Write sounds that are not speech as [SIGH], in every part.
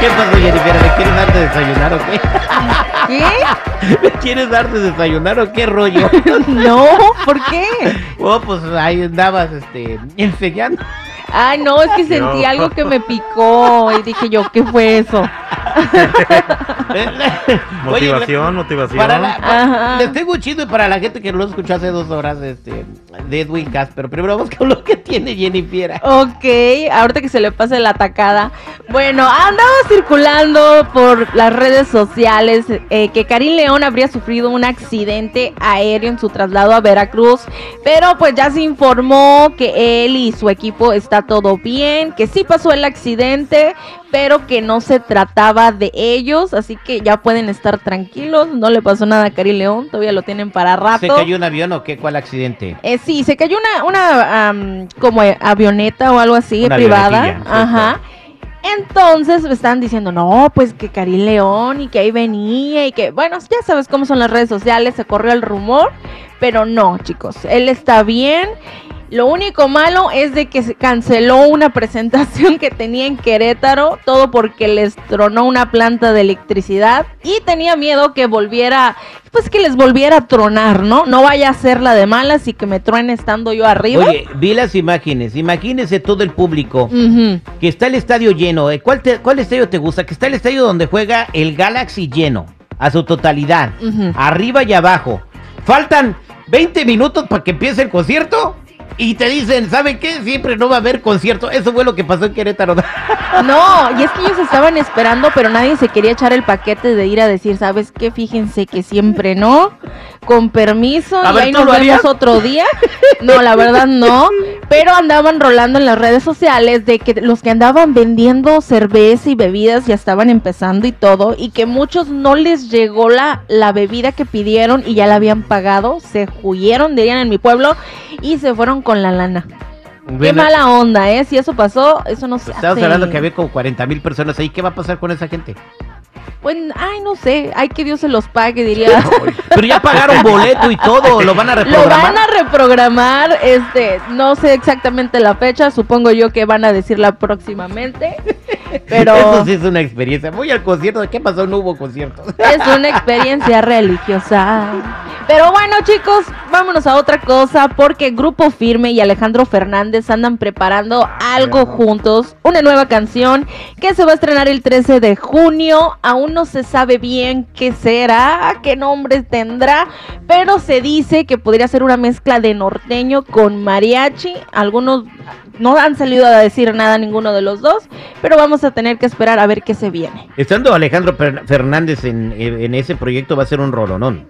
¿Qué pasó, Jennifer? ¿Me quieres dar de desayunar o qué? ¿Qué? [LAUGHS] ¿Me quieres dar de desayunar o qué rollo? [LAUGHS] No, ¿por qué? Oh, pues ahí andabas, este, enseñando. Ay, no, es que sentí algo que me picó y dije yo, ¿qué fue eso? [LAUGHS] Motivación, motivación. Para la, para- les tengo un chisme para la gente que no lo escuchó hace dos horas este, de Edwin Cass, pero primero vamos con lo que tiene Jennifer. Ok, ahorita que se le pase la atacada. Bueno, andaba circulando por las redes sociales eh, que Karim León habría sufrido un accidente aéreo en su traslado a Veracruz, pero pues ya se informó que él y su equipo está todo bien, que sí pasó el accidente, pero que no se trataba de ellos, así que ya pueden estar tranquilos, no le pasó nada a Karim León, todavía lo tienen para rato. ¿Se cayó un avión o qué? ¿Cuál accidente? Eh, sí, se cayó una, una am, como avioneta o algo así, Una privada. avionetilla, sí, Ajá. Entonces me están diciendo, no, pues que Karim León y que ahí venía y que, bueno, ya sabes cómo son las redes sociales, se corrió el rumor, pero no, chicos, él está bien. Lo único malo es de que se canceló una presentación que tenía en Querétaro, todo porque les tronó una planta de electricidad y tenía miedo que volviera, pues que les volviera a tronar, ¿no? No vaya a ser la de malas y que me truene estando yo arriba. Oye, vi las imágenes. Imagínense todo el público. Que está el estadio lleno. eh, ¿Cuál, te- ¿Cuál estadio te gusta? Que está el estadio donde juega el Galaxy lleno. A su totalidad. Arriba y abajo. Faltan 20 minutos para que empiece el concierto. Y te dicen, ¿saben qué? Siempre no va a haber concierto. Eso fue lo que pasó en Querétaro. [LAUGHS] No, y es que ellos estaban esperando, pero nadie se quería echar el paquete de ir a decir, ¿sabes qué? Fíjense que siempre no. Con permiso, A y ver, ahí ¿tú nos vemos harías? otro día. [LAUGHS] No, la verdad no. Pero andaban rolando en las redes sociales de que los que andaban vendiendo cerveza y bebidas ya estaban empezando y todo, y que muchos no les llegó la, la bebida que pidieron y ya la habían pagado, se huyeron, dirían en mi pueblo, y se fueron con la lana. Qué mala onda, ¿eh? Si eso pasó, eso no se Estamos hace. hablando que había como 40 mil personas ahí. ¿Qué va a pasar con esa gente? Pues, ay, no sé, ay que Dios se los pague, diría. Pero ya pagaron [LAUGHS] boleto y todo. Lo van a Lo reprogramar. van a reprogramar, este, no sé exactamente la fecha, supongo yo que van a decirla próximamente, [LAUGHS] pero Eso sí es una experiencia. Voy al concierto. ¿Qué pasó? No hubo concierto. es una experiencia religiosa. Pero bueno, chicos, vámonos a otra cosa, porque Grupo Firme y Alejandro Fernández andan preparando algo juntos, una nueva canción que se va a estrenar el 13 de junio. Aún no se sabe bien qué será, qué nombre tendrá, pero se dice que podría ser una mezcla de norteño con mariachi. Algunos no han salido a decir nada ninguno de los dos, pero vamos a tener que esperar a ver qué se viene. Estando Alejandro Fernández en, en ese proyecto va a ser un rolonón.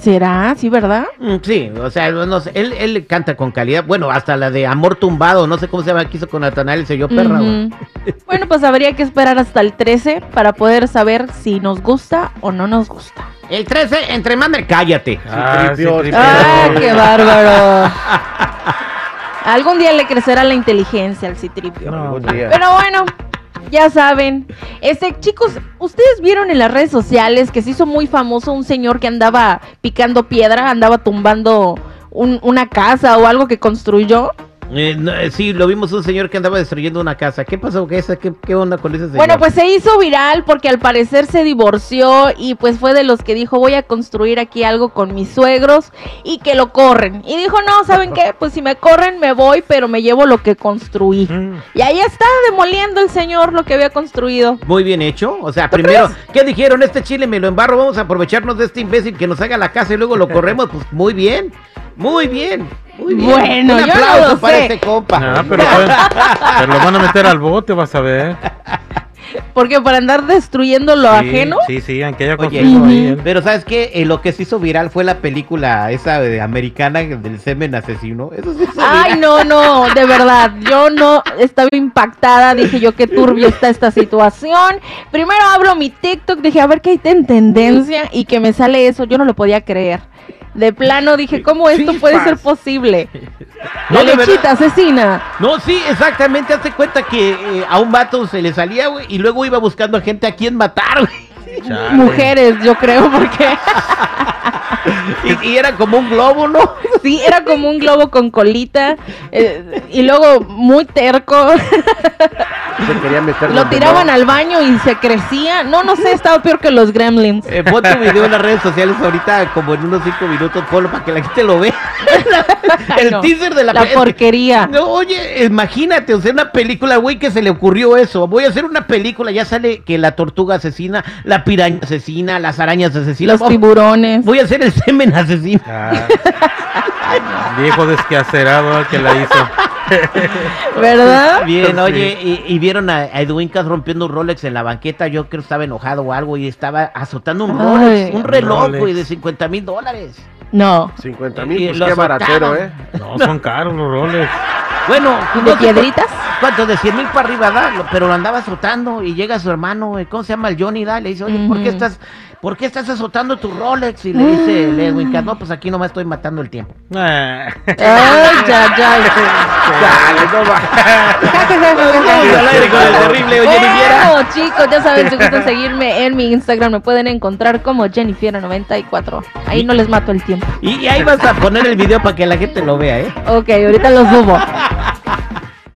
¿Será? ¿Sí, verdad? Mm, Sí, o sea, no sé, él, él canta con calidad. Bueno, hasta la de Amor Tumbado, no sé cómo se llama, que hizo con Natanael, se yo perra. güey. Ujú. [LAUGHS] Bueno, pues habría que esperar hasta el 13 para poder saber si nos gusta o no nos gusta. El 13, entre madre, cállate. Ah, sí. ¡Ah, qué bárbaro! [LAUGHS] Algún día le crecerá la inteligencia al citripio. No. Pero bueno, ya saben. Este, chicos, ¿ustedes vieron en las redes sociales que se hizo muy famoso un señor que andaba picando piedra, andaba tumbando un- una casa o algo que construyó? Eh, no, eh, sí, lo vimos un señor que andaba destruyendo una casa. ¿Qué pasó? ¿Qué, esa, qué, qué onda con ese señor? Bueno, pues se hizo viral porque al parecer se divorció y pues fue de los que dijo voy a construir aquí algo con mis suegros y que lo corren. Y dijo, no, ¿saben [LAUGHS] qué? Pues si me corren me voy, pero me llevo lo que construí. Mm. Y ahí está demoliendo el señor lo que había construido. Muy bien hecho. O sea, primero, ¿qué dijeron? Este chile me lo embarro. Vamos a aprovecharnos de este imbécil que nos haga la casa y luego lo corremos. [LAUGHS] Pues muy bien. Muy bien. Muy bien. Bueno, un yo no aplauso lo para sé. este compa. Ah, pero, pueden- pero lo van a meter al bote, vas a ver. Porque para andar destruyendo lo Sí, ajeno. Sí, sí, aunque haya Oye, construido ahí. él. Pero ¿sabes qué? Eh, lo que se hizo viral fue la película esa de americana del semen asesino. Eso se hizo Ay, viral. no, no, de verdad, yo no estaba impactada, dije yo qué turbio está esta situación. Primero abro mi TikTok, dije a ver qué hay en tendencia y que me sale eso, yo no lo podía creer. De plano dije, ¿cómo esto puede ser posible? [LAUGHS] No, La lechita asesina. No, sí, exactamente. Hazte cuenta que eh, a un vato se le salía, güey, y luego iba buscando a gente a quien matar, güey. Mujeres, yo creo, porque [LAUGHS] [LAUGHS] Y, y era como un globo, ¿no? sí, era como un globo con colita eh, y luego muy terco. [LAUGHS] Se quería meter Lo tiraban al baño y se crecía. No, no sé, estaba peor que los gremlins. Eh, pon tu video en las [LAUGHS] redes sociales ahorita, como en unos cinco minutos, ponlo para que la gente lo vea. El No, teaser de la, la porquería. No, oye, imagínate, o sea, una película, güey, que se le ocurrió eso. Voy a hacer una película, ya sale que la tortuga asesina, la piraña asesina, las arañas asesinas. Los tiburones. Voy a hacer el [LAUGHS] semen asesino. Ah. Viejo desquacerado el que la hizo. [LAUGHS] ¿Verdad? Bien, Sí. oye, y, y vieron a, Edwin Cass rompiendo un Rolex en la banqueta. Yo creo que estaba enojado o algo y estaba azotando un Ay. Rolex, un reloj, Rolex. güey, de 50 mil dólares. No. 50 Y mil, pues qué baratero, ¿eh? azotaron. [LAUGHS] No, son caros los roles. Bueno, ¿De no piedritas? ¿Cuánto? De 100 mil para arriba, da, pero lo andaba azotando y llega su hermano, eh, ¿cómo se llama? El Johnny, da, le dice, oye, ¿por qué estás, por qué estás azotando tu Rolex? Y le dice el Edwin Cass, no, pues aquí nomás estoy matando el tiempo. [LAUGHS] Ay, ya, ya. [LAUGHS] Dale, no va. al aire con el terrible, oye, Riviera. Chicos, ya saben, si gustan [LAUGHS] seguirme en mi Instagram, me pueden encontrar como Jennifer94. Ahí no les mato el tiempo. Y, y ahí vas a poner el video para que la gente lo vea, ¿eh? Ok, ahorita lo subo. [LAUGHS]